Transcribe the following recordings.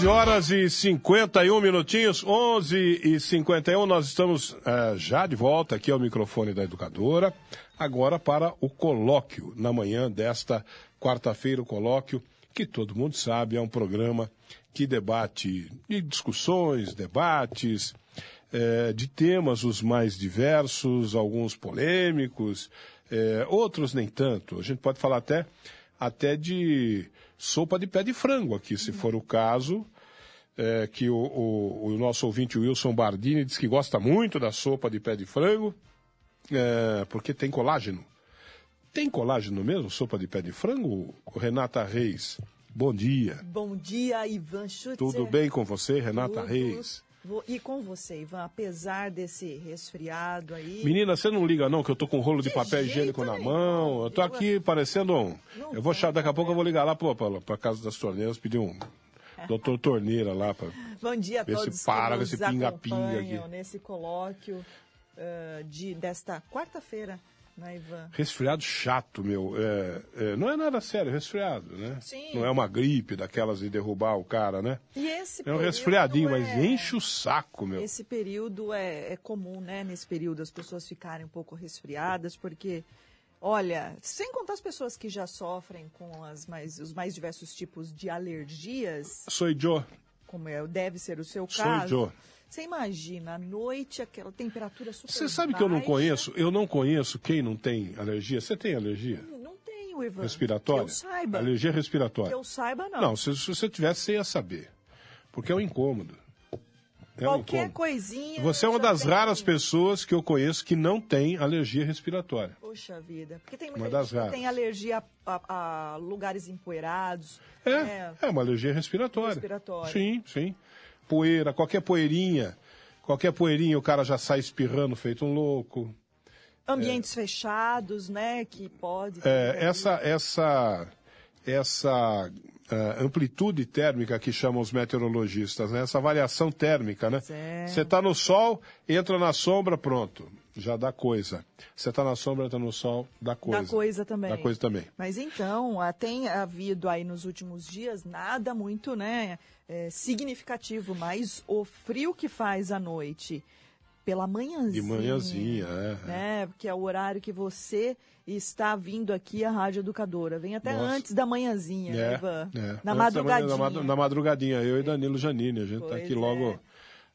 11 horas e 51 minutinhos, 11 e 51. Nós estamos eh, já de volta aqui ao microfone da educadora, agora para o colóquio, na manhã desta quarta-feira, o colóquio, que todo mundo sabe, é um programa que debate de discussões, debates, eh, de temas os mais diversos, alguns polêmicos, eh, outros nem tanto. A gente pode falar até, até de sopa de pé de frango aqui, se for o caso. É, que o, o, o, nosso ouvinte Wilson Bardini diz que gosta muito da sopa de pé de frango, é, porque tem colágeno. Tem colágeno mesmo, sopa de pé de frango? Renata Reis, bom dia. Bom dia, Ivan Schutzer. Tudo bem com você, Renata Tudo. Reis? E com você, Ivan, apesar desse resfriado aí. Menina, você não liga não, que eu tô com um rolo de, De papel higiênico na mão. Eu tô aqui parecendo um. Não Eu vou achar, daqui a pouco eu vou ligar lá pra, pra, pra casa das torneiras, pedir um doutor torneira lá pra. Bom dia a se todos para que com nos esse pinga-pinga acompanham aqui. nesse colóquio ah, de, desta quarta-feira, né, Ivan? Resfriado chato, meu. É, é, não é nada sério, resfriado, né? Sim. Não é uma gripe daquelas de derrubar o cara, né? E esse É um resfriadinho, mas é- enche o saco, meu. Esse período é, é comum, né? Nesse período as pessoas ficarem um pouco resfriadas, porque, olha, sem contar as pessoas que já sofrem com as mais, os mais diversos tipos de alergias, Sou Joe. como é, deve ser o seu Sou caso. Joe. Você imagina, à noite, aquela temperatura super Você sabe que eu não baixa. conheço? Eu não conheço quem não tem alergia. Você tem alergia? Não tenho, Ivan. Respiratória? Que eu saiba. Alergia respiratória. Que eu saiba, não. Não, se, se você tivesse, você ia saber. Porque é um incômodo. É Qualquer coisinha. Você é uma das raras pessoas que eu conheço que não tem alergia respiratória. Poxa vida. Porque tem muita Uma gente que tem alergia a, a- lugares empoeirados. É, né? é uma alergia respiratória. Respiratória. Sim, sim. Poeira, qualquer poeirinha, qualquer poeirinha o cara já sai espirrando feito um louco. Ambientes fechados, né? Que pode. É, essa essa essa ah, amplitude térmica que chamam os meteorologistas, né? essa variação térmica, né? Você está no sol, entra na sombra, pronto, já dá coisa. Você está na sombra, entra no sol, dá coisa. Da coisa também. Dá coisa também. Mas então, ah, tem havido aí nos últimos dias nada muito, né, é, significativo, mas o frio que faz à noite, pela manhãzinha. De manhãzinha, é, é. Né, porque é o horário que você está vindo aqui à Rádio Educadora. Vem até Nossa. antes da manhãzinha, né, É, Ivan? é. Na Antes da manhã, madrugadinha. Na, madrugadinha, eu e Danilo Janine, a gente está aqui é. logo,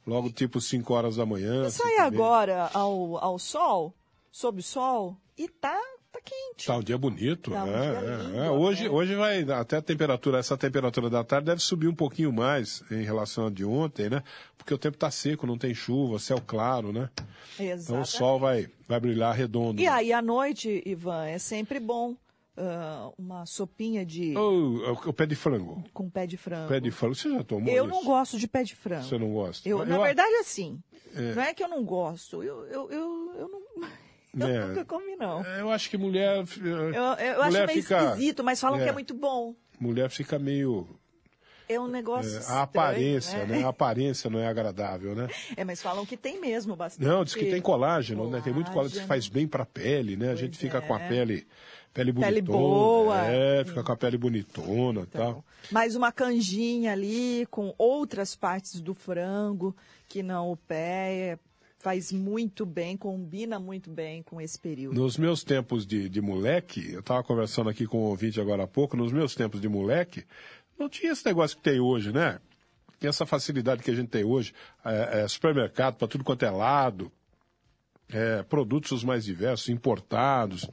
logo tipo 5 horas da manhã. Sai e meia. agora ao, ao sol, sob o sol, e tá quente. Tá um dia bonito, Tá um é, dia é, lindo, é. Hoje, né? hoje vai até a temperatura, essa temperatura da tarde deve subir um pouquinho mais em relação a de ontem, né? Porque o tempo tá seco, não tem chuva, céu claro, né? Então o Exatamente. sol vai, vai brilhar redondo. E aí, à noite, Ivan, é sempre bom ah, uma sopinha de Oh, o pé de frango. com pé de frango. Pé de frango, você já tomou Eu isso? não gosto de pé de frango. Você não gosta? Eu, Eu- na eu- verdade, assim, não é que eu não gosto, eu, eu, eu, eu não... Eu É. nunca comi, não. Eu acho que mulher... Eu, eu acho mulher meio fica, esquisito, mas falam que é. é muito bom. Mulher fica meio... É um negócio é, estranho, a aparência, né? né? A aparência não é agradável, né? É, mas falam que tem mesmo bastante. Não, diz que tem colágeno, né? Tem muito colágeno que faz bem pra pele, né? a gente fica com a é. pele, pele bonitona. Pele boa. É, fica com a pele bonitona e Então, tal. mais uma canjinha ali com outras partes do frango, que não o pé, é, faz muito bem, combina muito bem com esse período. Nos meus tempos de, de moleque, eu estava conversando aqui com um ouvinte agora há pouco, nos meus tempos de moleque, não tinha esse negócio que tem hoje, né? Tem essa facilidade que a gente tem hoje, é, é, supermercado para tudo quanto é lado. É, produtos os mais diversos, importados,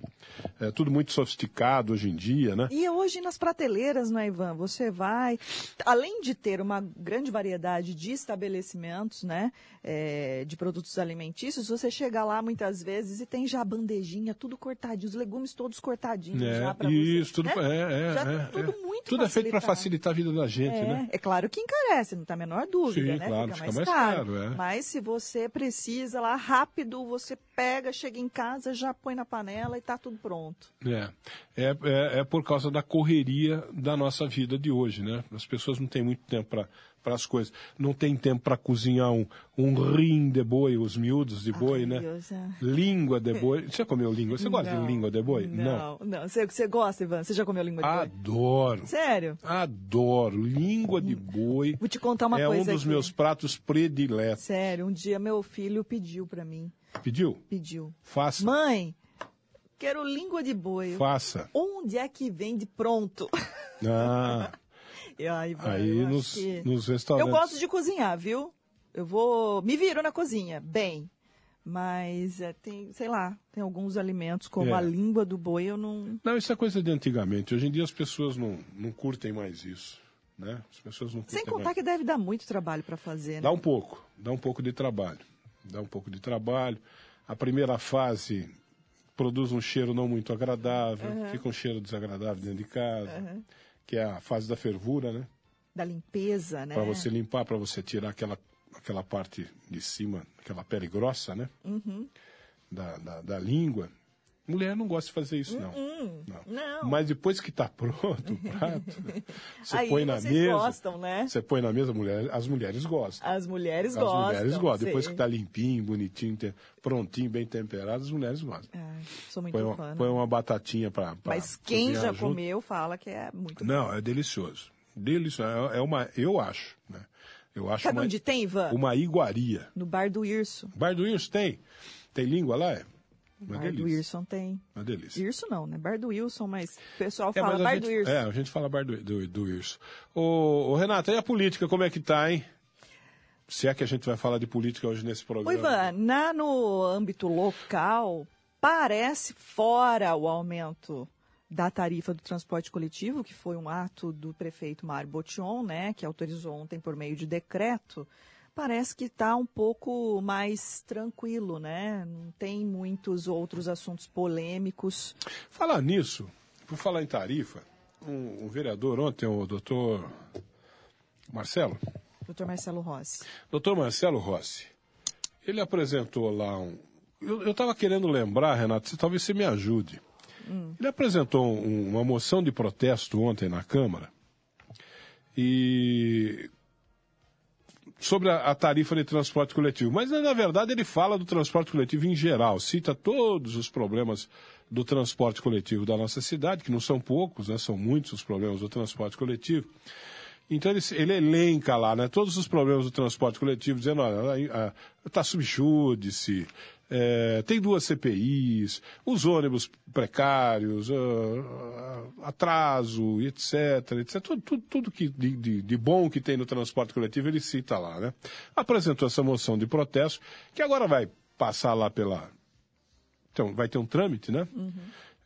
é, tudo muito sofisticado hoje em dia, né? E hoje nas prateleiras, não é, Ivan? Você vai, além de ter uma grande variedade de estabelecimentos, né, é, de produtos alimentícios, você chega lá muitas vezes e tem já a bandejinha, tudo cortadinho, os legumes todos cortadinhos É, já para isso, você. tudo, né? é, é, Já é, tudo é. muito Tudo é feito para facilitar a vida da gente, É, né? é claro que encarece, não tem a menor dúvida, Sim, né? claro, fica, fica mais, mais caro. caro. Mas se você precisa lá rápido, você pega, chega em casa, já põe na panela e tá tudo pronto. É. É, é, é por causa da correria da nossa vida de hoje, né? As pessoas não têm muito tempo para para as coisas. Não tem tempo para cozinhar um, um rim de boi, os miúdos de boi, Ai, né? Deus, é. Língua de boi. Você já comeu língua? Você gosta Não, de língua de boi? Não, não. Você, você gosta, Ivan? Você já comeu língua de boi? Adoro. Sério? Adoro. Língua de boi. Vou te contar uma é coisa um dos aqui. meus pratos prediletos. Sério, um dia meu filho pediu para mim. Pediu? Pediu. Faça. Mãe, quero língua de boi. Faça. Onde é que vende pronto? Ah, E aí, Ivan, aí eu nos, que- nos Eu restaurantes. gosto de cozinhar, viu? Eu vou. Me viro na cozinha, bem. Mas é, tem, sei lá, tem alguns alimentos, como É. a língua do boi, eu não. Não, isso é coisa de antigamente. Hoje em dia as pessoas não, não curtem mais isso. Né? As pessoas não Sem contar mais. que deve dar muito trabalho para fazer, né? Dá um pouco, dá um pouco de trabalho. Dá um pouco de trabalho. A primeira fase produz um cheiro não muito agradável, fica um cheiro desagradável dentro de casa, que é a fase da fervura, né? Da limpeza, né? Para você limpar, para você tirar aquela, aquela parte de cima, aquela pele grossa, né? Uhum. Da, da, da língua. Mulher não gosta de fazer isso, não. Uhum. Não. Mas depois que está pronto o prato, você Aí põe na vocês mesa. gostam, né? Você põe na mesa, mulher, as mulheres gostam. As mulheres As gostam. mulheres gostam. Depois sei. que está limpinho, bonitinho, tem- prontinho, bem temperado, as mulheres gostam. Ai, sou muito Põe uma, fã. né? põe uma batatinha para. Mas quem já comeu fala que é muito bom. Não, é delicioso. Delicioso. É é uma, eu acho, né? Eu acho Sabe uma, onde tem, Ivan? uma iguaria. No bar do Irso. Bar do Wilson tem? Tem língua lá? É? Uma bar do delícia. Wilson tem. Uma delícia. Irso não, né? Bar do Wilson, mas o pessoal É, fala bar gente, do Irso. É, a gente fala bar do, do, do Irso. Ô, ô, Renato, e a política, como é que tá, hein? Se é que a gente vai falar de política hoje nesse Ô, programa. Ivan, na, no âmbito local, parece fora o aumento da tarifa do transporte coletivo, que foi um ato do prefeito Mário Botion, né, que autorizou ontem por meio de decreto, parece que está um pouco mais tranquilo, né? Não tem muitos outros assuntos polêmicos. Falar nisso, por falar em tarifa, um, um vereador ontem, o doutor Marcelo, Doutor Marcelo Rossi. doutor Marcelo Rossi, ele apresentou lá um. Eu estava querendo lembrar, Renato, você, talvez você me ajude. Ele apresentou um- uma moção de protesto ontem na Câmara e sobre a, a tarifa de transporte coletivo. Mas, na verdade, ele fala do transporte coletivo em geral, cita todos os problemas do transporte coletivo da nossa cidade, que não são poucos, né, são muitos os problemas do transporte coletivo. Então ele, ele elenca lá né, todos os problemas do transporte coletivo, dizendo, olha, está subjúdice, é, tem duas CPIs, os ônibus precários, ah, ah, atraso, etc, etc. Tudo, tudo, tudo que de, de, de bom que tem no transporte coletivo ele cita lá. Né? Apresentou essa moção de protesto, que agora vai passar lá pela. Então, vai ter um trâmite, né?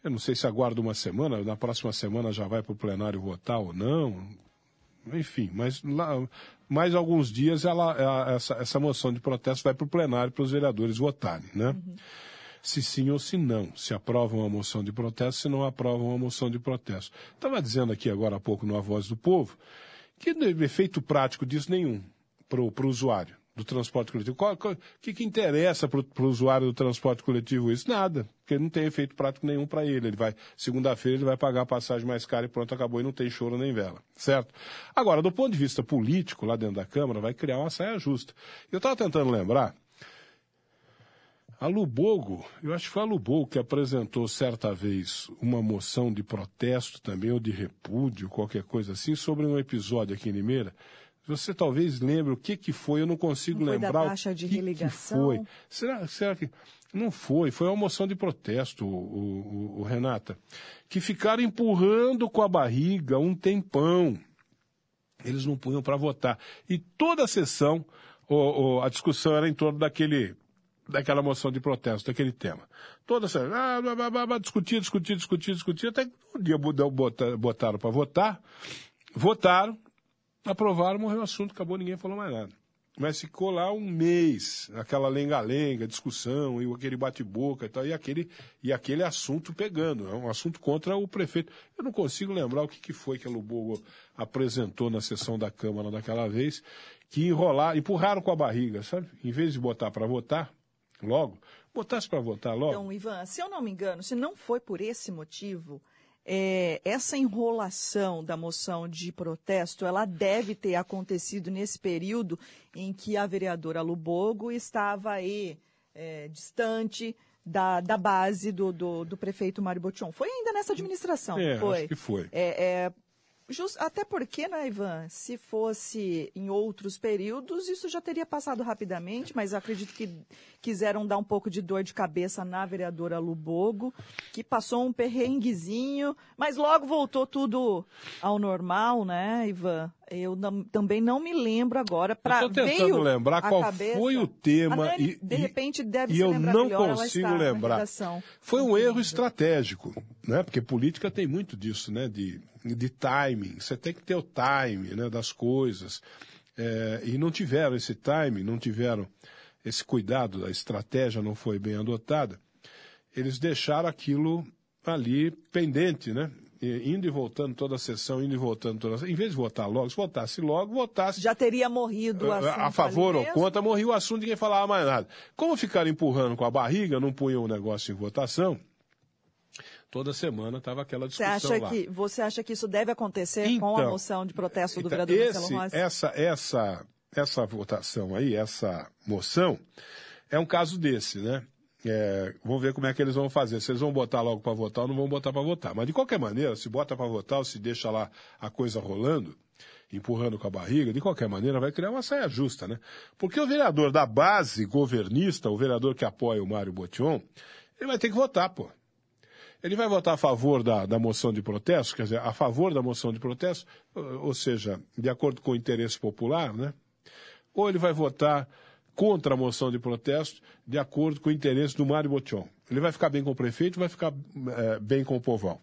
Eu não sei se aguarda uma semana, na próxima semana já vai para o plenário votar ou não. Enfim, mas lá, mais alguns dias ela, essa, essa moção de protesto vai para o plenário para os vereadores votarem, né? Se sim ou se não, se aprovam a moção de protesto, se não aprovam a moção de protesto. Estava dizendo aqui agora há pouco no A Voz do Povo que não efeito prático disso nenhum para o usuário do transporte coletivo. O que, que interessa para o usuário do transporte coletivo isso? Nada, porque não tem efeito prático nenhum para ele. Ele vai, segunda-feira, ele vai pagar a passagem mais cara e pronto, acabou e não tem choro nem vela, certo? Agora, do ponto de vista político, lá dentro da Câmara, vai criar uma saia justa. Eu estava tentando lembrar, a Lubogo, eu acho que foi a Lubogo que apresentou certa vez uma moção de protesto também, ou de repúdio, qualquer coisa assim, sobre um episódio aqui em Limeira. Você talvez lembre o que, que foi, eu não consigo Não foi da lembrar taxa o de que, que religação? foi. Será, será que. Não foi, foi uma moção de protesto, o, o- o- o Renata, que ficaram empurrando com a barriga um tempão. Eles não punham para votar. E toda a sessão, o- o- a discussão era em torno daquele daquela moção de protesto, daquele tema. Toda essa, ah, blá, blá, blá, discutir, discutir, discutir, discutir, até que um dia botaram para votar, votaram, aprovaram, morreu o assunto, acabou, ninguém falou mais nada. Mas ficou lá um mês, aquela lenga-lenga, discussão, e aquele bate-boca e tal, e aquele, e aquele assunto pegando, é um assunto contra o prefeito. Eu não consigo lembrar o que, que foi que a Lubogo apresentou na sessão da Câmara daquela vez, que enrolaram, empurraram com a barriga, sabe? Em vez de botar para votar, logo, botasse para votar logo. Então, Ivan, se eu não me engano, se não foi por esse motivo, é, essa enrolação da moção de protesto, ela deve ter acontecido nesse período em que a vereadora Lubogo estava aí é, distante da, da base do, do, do, prefeito Mário Botion. Foi ainda nessa administração, é, foi? Acho que foi. É, é Just, até porque, né, Ivan, se fosse em outros períodos, isso já teria passado rapidamente, mas acredito que quiseram dar um pouco de dor de cabeça na vereadora Lubogo, que passou um perrenguezinho, mas logo voltou tudo ao normal, né, Ivan? Eu não, também não me lembro agora. Pra, Estou tentando lembrar qual cabeça, foi o tema. Dani, e, de repente deve e se eu não consigo lembrar. Foi um erro estratégico, né? Porque política tem muito disso, né? De, de timing. Você tem que ter o timing né, das coisas. É, e não tiveram esse timing, não tiveram esse cuidado, a estratégia não foi bem adotada. Eles deixaram aquilo ali pendente, né? Indo e voltando toda a sessão, indo e voltando toda a sessão. Em vez de votar logo, se votasse logo, votasse. Já teria morrido o assunto. A favor ou contra, morria o assunto, ninguém falava mais nada. Como ficaram empurrando com a barriga, não punham o negócio em votação, toda semana estava aquela Você discussão acha, lá. que, você acha que isso deve acontecer então, com a moção de protesto do então, vereador esse, Marcelo Rossi? Essa, essa, essa votação aí, essa moção, é um caso desse, né? É, vamos ver como é que eles vão fazer. Se eles vão botar logo para votar ou não vão botar para votar. Mas de qualquer maneira, se bota para votar ou se deixa lá a coisa rolando, empurrando com a barriga, de qualquer maneira vai criar uma saia justa, né? Porque o vereador da base governista, o vereador que apoia o Mário Botion, ele vai ter que votar, pô. Ele vai votar a favor da, da moção de protesto, quer dizer, a favor da moção de protesto, ou seja, de acordo com o interesse popular, né? Ou ele vai votar contra a moção de protesto, de acordo com o interesse do Mário Botion. Ele vai ficar bem com o prefeito, vai ficar é, bem com o povão.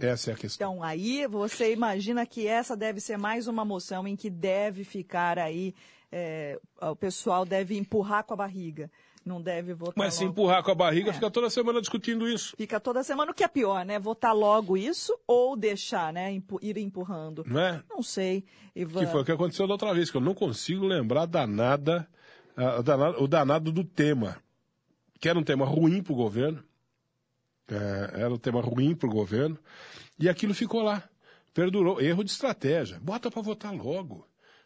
Essa é a questão. Então, aí você imagina que essa deve ser mais uma moção em que deve ficar aí, é, o pessoal deve empurrar com a barriga. Não deve votar Mas se logo. empurrar com a barriga, É. fica toda semana discutindo isso. Fica toda semana o que é pior, né? Votar logo isso ou deixar, né? Empu- ir empurrando. Não é? Não sei, Ivan. Que foi o que aconteceu da outra vez, que eu não consigo lembrar danada, a danada- o danado do tema. Que era um tema ruim para o governo. É, era um tema ruim para o governo. E aquilo ficou lá. Perdurou. Erro de estratégia. Bota para votar logo.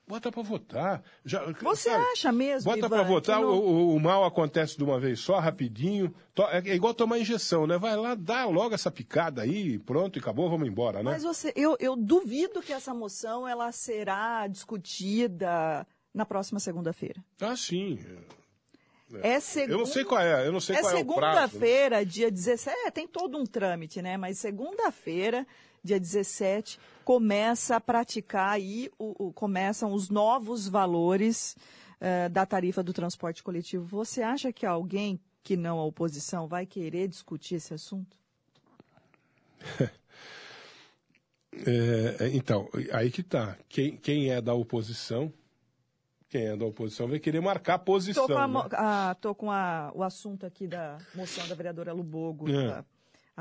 Bota para votar. Já, Você sabe, acha mesmo, Bota para votar, não- o, o- mal acontece de uma vez só, rapidinho. É é igual tomar injeção, né? Vai lá, dá logo essa picada aí, pronto, e acabou, vamos embora, né? Mas você, eu, eu duvido que essa moção ela será discutida na próxima segunda-feira. Ah, sim. É segunda. Eu não sei qual é, eu não sei É qual é o prazo. né? segunda-feira, dia 17. É, tem todo um trâmite, né? Mas segunda-feira, dia 17, começa a praticar aí, o, o- começam os novos valores eh, da tarifa do transporte coletivo. Você acha que alguém que não a oposição vai querer discutir esse assunto? É, é, então, aí que tá. Quem, quem é da oposição, quem é da oposição vai querer marcar a posição. Tô com, a né? a- tô com a- o assunto aqui da moção da vereadora Lubogo. É. A,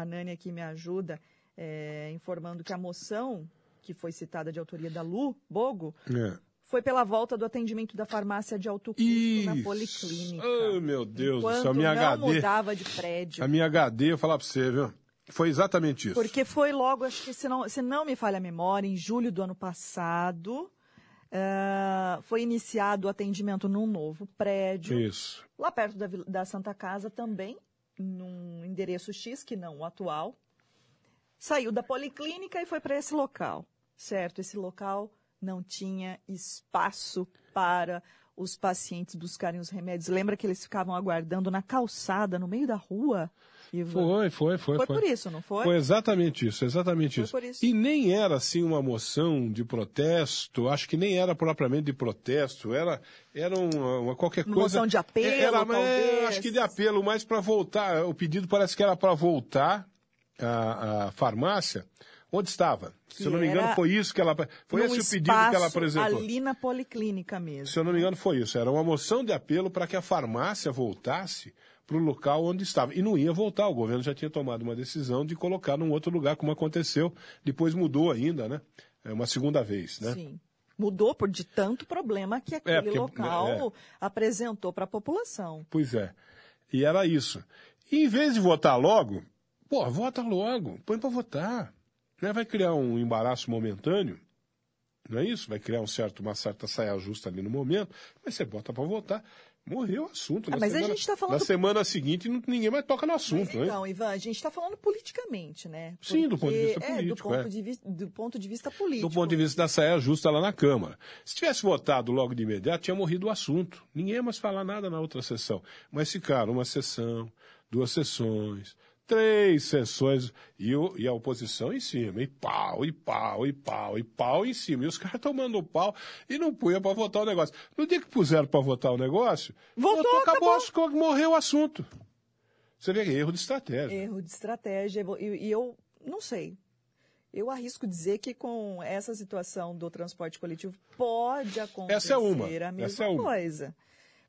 a Nani aqui me ajuda, é, informando que a moção, que foi citada de autoria da Lu Bogo, É. foi pela volta do atendimento da farmácia de alto custo na Isso. policlínica. Oh, meu Deus do céu, a minha não HD. mudava de prédio. A minha HD, eu falar pra você, viu? Foi exatamente isso. Porque foi logo, acho que se não, se não me falha a memória, em julho do ano passado, ah, foi iniciado o atendimento num novo prédio. Isso. lá perto da, da Santa Casa também, num endereço X, que não o atual. Saiu da policlínica e foi para esse local, certo? Esse local não tinha espaço para os pacientes buscarem os remédios. Lembra que eles ficavam aguardando na calçada, no meio da rua? Ivan? Foi, foi, foi. Foi por isso, não foi? Foi exatamente isso, exatamente Foi isso. por isso. E nem era assim uma moção de protesto, acho que nem era propriamente de protesto, era, era uma, uma qualquer Uma coisa. moção de apelo, era, mas, talvez. Acho que de apelo, mas para voltar, o pedido parece que era para voltar à, à farmácia onde estava. Se eu não me engano, foi isso que ela. Foi esse o pedido que ela apresentou. Ali na policlínica mesmo. Se eu não me engano, foi isso. Era uma moção de apelo para que a farmácia voltasse para o local onde estava. E não ia voltar. O governo já tinha tomado uma decisão de colocar num outro lugar, como aconteceu. Depois mudou ainda, né? É uma segunda vez, né? Sim. Mudou por de tanto problema que aquele porque- local apresentou para a população. Pois é. E era isso. E em vez de votar logo, pô, vota logo, põe para votar. Né? Vai criar um embaraço momentâneo, não é isso? Vai criar um certo, uma certa saia justa ali no momento, mas você bota para votar. Morreu o assunto. Ah, Na mas a semana, gente tá falando- Na semana seguinte, não- ninguém mais toca no assunto, Mas né? então, Ivan, a gente está falando politicamente, né? Sim, do ponto de vista é, político, do ponto, é. de, do ponto de vista político. do ponto de vista da saia justa lá na Câmara. Se tivesse votado logo de imediato, tinha morrido o assunto. Ninguém ia mais falar nada na outra sessão. Mas ficaram uma sessão, duas sessões, três sessões, e, o- e a oposição em cima. E pau, e pau, e pau, e pau em cima. E os caras tomando pau e não punha para votar o negócio. No dia que puseram para votar o negócio, Votou, acabou, acabou. as- morreu o assunto. Você vê que erro de estratégia. Erro de estratégia. E, e eu não sei. Eu arrisco dizer que com essa situação do transporte coletivo pode acontecer Essa é uma. a mesma Essa é uma. coisa.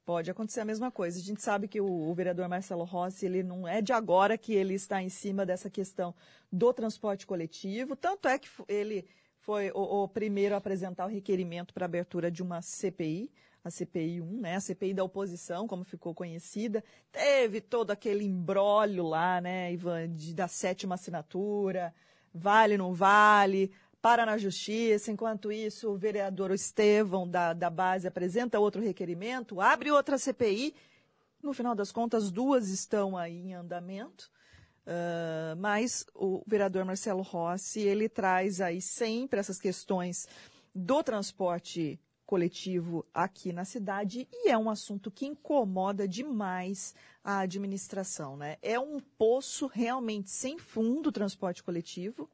Pode acontecer a mesma coisa. A gente sabe que o, o vereador Marcelo Rossi, ele não é de agora que ele está em cima dessa questão do transporte coletivo. Tanto é que ele foi o, o primeiro a apresentar o requerimento para abertura de uma CPI, a CPI 1, né? A CPI da oposição, como ficou conhecida. Teve todo aquele embrólio lá, né, Ivan, de- da sétima assinatura, vale, não vale, para na justiça. Enquanto isso, o vereador Estevão, da, da base, apresenta outro requerimento, abre outra CPI. No final das contas, duas estão aí em andamento. Ah, mas o vereador Marcelo Rossi, ele traz aí sempre essas questões do transporte coletivo aqui na cidade e é um assunto que incomoda demais a administração, né? É um poço realmente sem fundo o transporte coletivo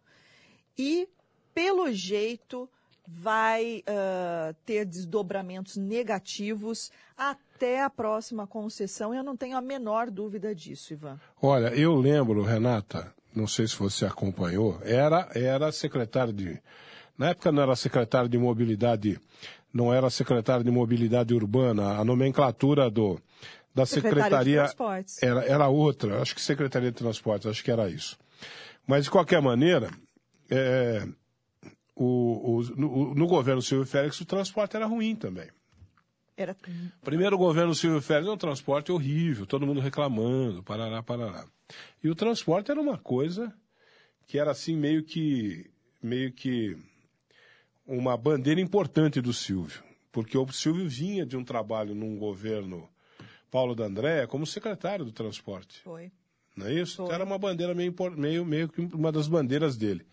e, pelo jeito, vai ah, ter desdobramentos negativos até a próxima concessão. Eu não tenho a menor dúvida disso, Ivan. Olha, eu lembro, Renata, não sei se você acompanhou, era, era secretário de. Na época não era secretário de mobilidade, não era secretário de mobilidade urbana, a nomenclatura do, da secretaria Transportes. era, era outra, acho que Secretaria de Transportes, acho que era isso. Mas, de qualquer maneira, é, o, o- no, no governo Silvio Félix o transporte era ruim também. Era Primeiro governo Silvio Félix, um transporte horrível, todo mundo reclamando, parará, parará. E o transporte era uma coisa que era assim meio que meio que uma bandeira importante do Silvio, porque o Silvio vinha de um trabalho num governo Paulo D'Andrea como secretário do transporte, foi. não é isso? Foi. Era uma bandeira meio, meio, meio que uma das bandeiras dele.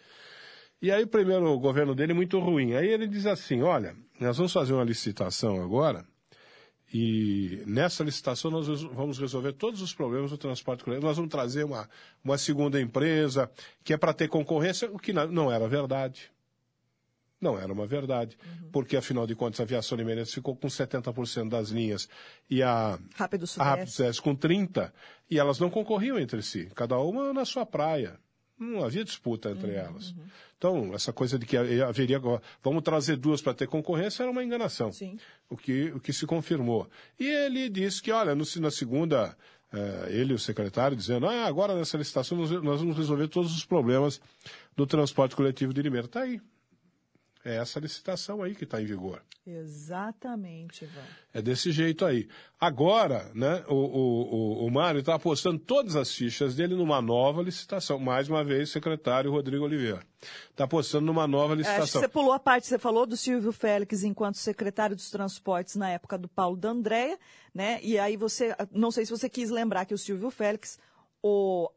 E aí, primeiro, o governo dele é muito ruim. Aí ele diz assim: olha, nós vamos fazer uma licitação agora, e nessa licitação nós vamos resolver todos os problemas do transporte coletivo. Nós vamos trazer uma, uma segunda empresa, que é para ter concorrência, o que não era verdade. Não era uma verdade. Porque, afinal de contas, a aviação limerense ficou com 70% das linhas e a, Rápido a Rápido Sudeste. Sudeste com 30%, e elas não concorriam entre si, cada uma na sua praia. Não havia disputa entre Uhum, elas. Então, essa coisa de que haveria. Vamos trazer duas para ter concorrência era uma enganação. Sim. O que, o que se confirmou. E ele disse que, olha, no, na segunda, eh, ele o secretário dizendo, ah, agora nessa licitação nós, nós vamos resolver todos os problemas do transporte coletivo de Limeira. Está aí. É essa licitação aí que está em vigor. Exatamente, Ivan. É desse jeito aí. Agora, né, o, o, o, o Mário está apostando todas as fichas dele numa nova licitação. Mais uma vez, secretário Rodrigo Oliveira. Está apostando numa nova É, Acho que licitação. você pulou a parte, você falou do Silvio Félix enquanto secretário dos transportes na época do Paulo D'Andrea, né? E aí você, não sei se você quis lembrar que o Silvio Félix, o,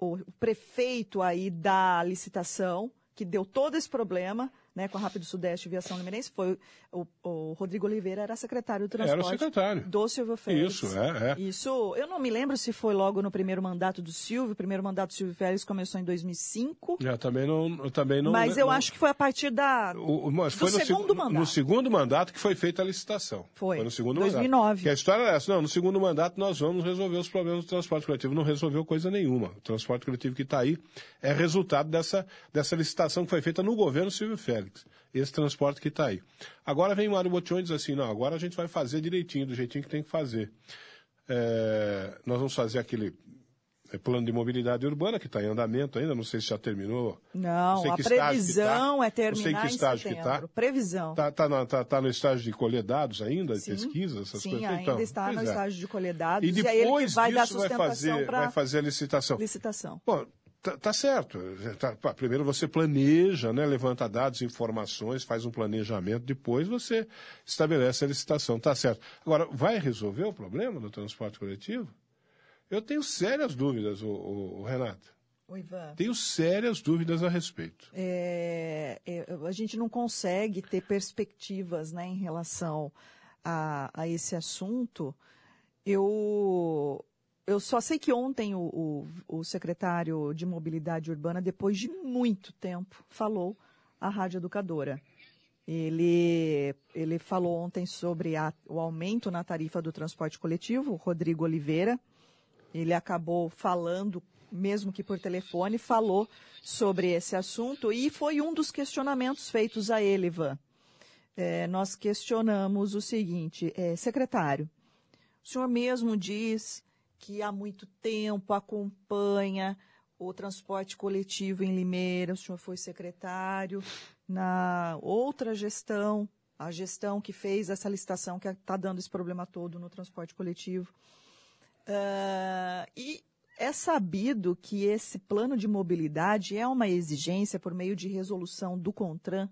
o prefeito aí da licitação, que deu todo esse problema né, com a Rápido Sudeste e Viação Limerense, foi o, o Rodrigo Oliveira era secretário do transporte Era o secretário. do Silvio Félix. Isso, é, é. Isso, eu não me lembro se foi logo no primeiro mandato do Silvio, o primeiro mandato do Silvio Félix começou em 2005, Eu também não, eu também não. mas eu não- acho que foi a partir da... O, mas do foi no segundo segu- mandato. No segundo mandato que foi feita a licitação. Foi. no segundo 2009. mandato. Que a história era essa. Não, no segundo mandato nós vamos resolver os problemas do transporte coletivo. Não resolveu coisa nenhuma. O transporte coletivo que está aí é resultado dessa, dessa licitação que foi feita no governo Silvio Félix. Esse transporte que está aí. Agora vem Mário Botion e diz assim, não, agora a gente vai fazer direitinho, do jeitinho que tem que fazer. É, nós vamos fazer aquele é, plano de mobilidade urbana que está em andamento ainda, não sei se já terminou. Não, sei a que que previsão tá. é Não sei terminar que em estágio que setembro. tá. Previsão. Está tá, na- tá- tá no estágio de colher dados ainda, de Sim, pesquisa, essas sim, coisas? ainda Então, está no é. estágio de colher dados E e, é que depois vai dar disso vai fazer, para vai fazer a licitação. licitação. Bom, tá, tá certo. Tá- pá, primeiro você planeja, né, levanta dados, informações, faz um planejamento, depois você estabelece a licitação. Tá certo. Agora, vai resolver o problema do transporte coletivo? Eu tenho sérias dúvidas, o, o- o Renato. O Ivan. Tenho sérias dúvidas a respeito. é, é, a gente não consegue ter perspectivas né, em relação a, a esse assunto. Eu, eu só sei que ontem o, o, o secretário de Mobilidade Urbana, depois de muito tempo, falou à Rádio Educadora. Ele, ele falou ontem sobre a- o aumento na tarifa do transporte coletivo, Rodrigo Oliveira. Ele acabou falando, mesmo que por telefone, falou sobre esse assunto e foi um dos questionamentos feitos a ele, Ivan. É, nós questionamos o seguinte, é, secretário, o senhor mesmo diz que há muito tempo acompanha o transporte coletivo em Limeira, o senhor foi secretário na outra gestão, a gestão que fez essa licitação que está dando esse problema todo no transporte coletivo. Ah, e é sabido que esse plano de mobilidade é uma exigência por meio de resolução do CONTRAN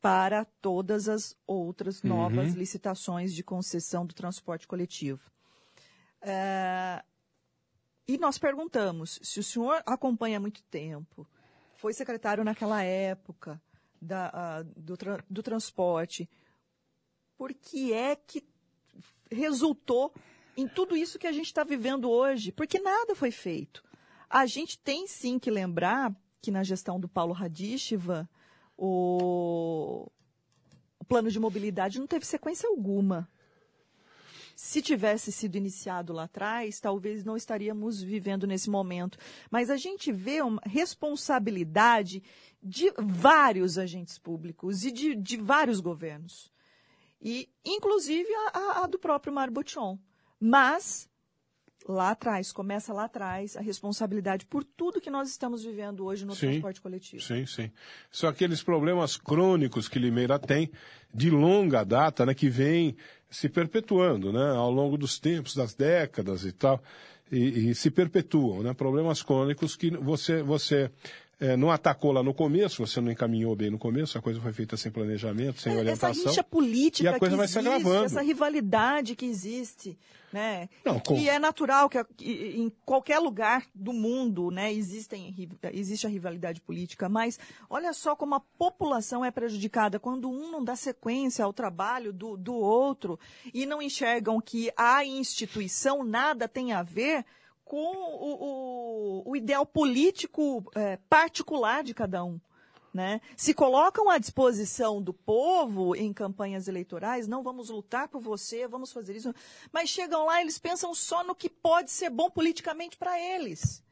para todas as outras novas licitações de concessão do transporte coletivo. Ah, e nós perguntamos se o senhor acompanha há muito tempo, foi secretário naquela época da, ah, do, tra- do transporte, por que é que resultou em tudo isso que a gente está vivendo hoje? Porque nada foi feito. A gente tem sim que lembrar que na gestão do Paulo Radíchiva, o, o plano de mobilidade não teve sequência alguma. Se tivesse sido iniciado lá atrás, talvez não estaríamos vivendo nesse momento. Mas a gente vê uma responsabilidade de vários agentes públicos e de, de vários governos. E, inclusive, a, a- a do próprio Mário Botion. Mas, lá atrás, começa lá atrás, a responsabilidade por tudo que nós estamos vivendo hoje no Sim. transporte coletivo. Sim, sim. São aqueles problemas crônicos que Limeira tem, de longa data, né, que vem se perpetuando, né, ao longo dos tempos, das décadas e tal, e, e se perpetuam, né, problemas crônicos que você, você eh, não atacou lá no começo, você não encaminhou bem no começo, a coisa foi feita sem planejamento, sem É, Essa orientação. rixa política e a coisa que vai se existe, agravando. essa rivalidade que existe, né? Não, E com- que é natural que, em qualquer lugar do mundo, né, existem, existe a rivalidade política, mas olha só como a população é prejudicada quando um não dá sequência ao trabalho do, do outro e não enxergam que a instituição nada tem a ver com o, o- o ideal político eh, particular de cada um né? Se colocam à disposição do povo em campanhas eleitorais, não vamos lutar por você, vamos fazer isso, mas chegam lá eles pensam só no que pode ser bom politicamente para eles.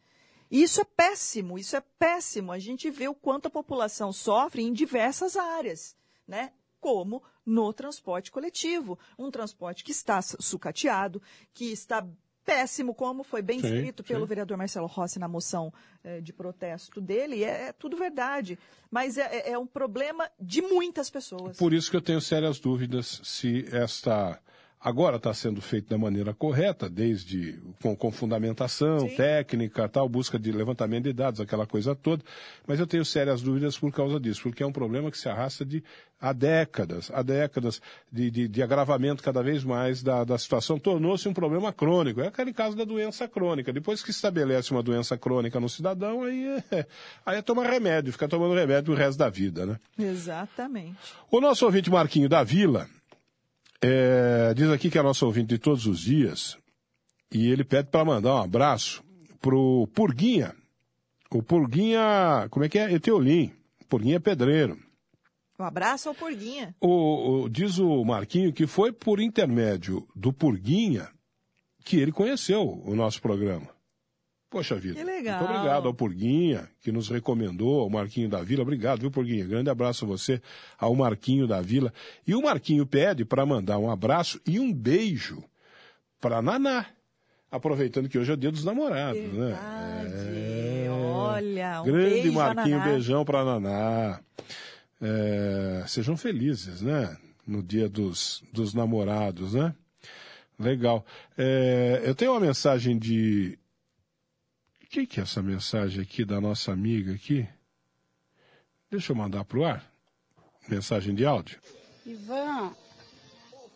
E isso é péssimo, isso é péssimo. A gente vê o quanto a população sofre em diversas áreas, né? Como no transporte coletivo, um transporte que está su- sucateado, que está péssimo, como foi bem Sim, escrito pelo sim. vereador Marcelo Rossi na moção eh, de protesto dele, é, é tudo verdade. Mas é, é- é um problema de muitas pessoas. Por isso que eu tenho sérias dúvidas se esta Agora está sendo feito da maneira correta, desde com, com fundamentação técnica, tal, busca de levantamento de dados, aquela coisa toda. Mas eu tenho sérias dúvidas por causa disso, porque é um problema que se arrasta de há décadas, há décadas de, de, de agravamento cada vez mais da, da situação. Tornou-se um problema crônico. É aquele caso da doença crônica. Depois que estabelece uma doença crônica no cidadão, aí é, aí é tomar remédio, ficar tomando remédio o resto da vida, né? Exatamente. O nosso ouvinte Marquinho da Vila é, diz aqui que é nosso ouvinte de todos os dias e ele pede para mandar um abraço pro Purguinha. O Purguinha, como é que é? Eteolim. Purguinha Pedreiro. Um abraço ao Purguinha. O, o, diz o Marquinho que foi por intermédio do Purguinha que ele conheceu o nosso programa. Poxa vida. Que legal. Muito obrigado ao Purguinha, que nos recomendou, ao Marquinho da Vila. Obrigado, viu, Purguinha? Grande abraço a você, ao Marquinho da Vila. E o Marquinho pede para mandar um abraço e um beijo para Naná. Aproveitando que hoje é o dia dos namorados, né? Verdade. Olha, um Grande beijo, Marquinho, Naná. beijão para Naná. É, sejam felizes, né? No dia dos, dos namorados, né? Legal. É, eu tenho uma mensagem de. O que, que é essa mensagem aqui da nossa amiga aqui? Deixa eu mandar pro ar. Mensagem de áudio. Ivan,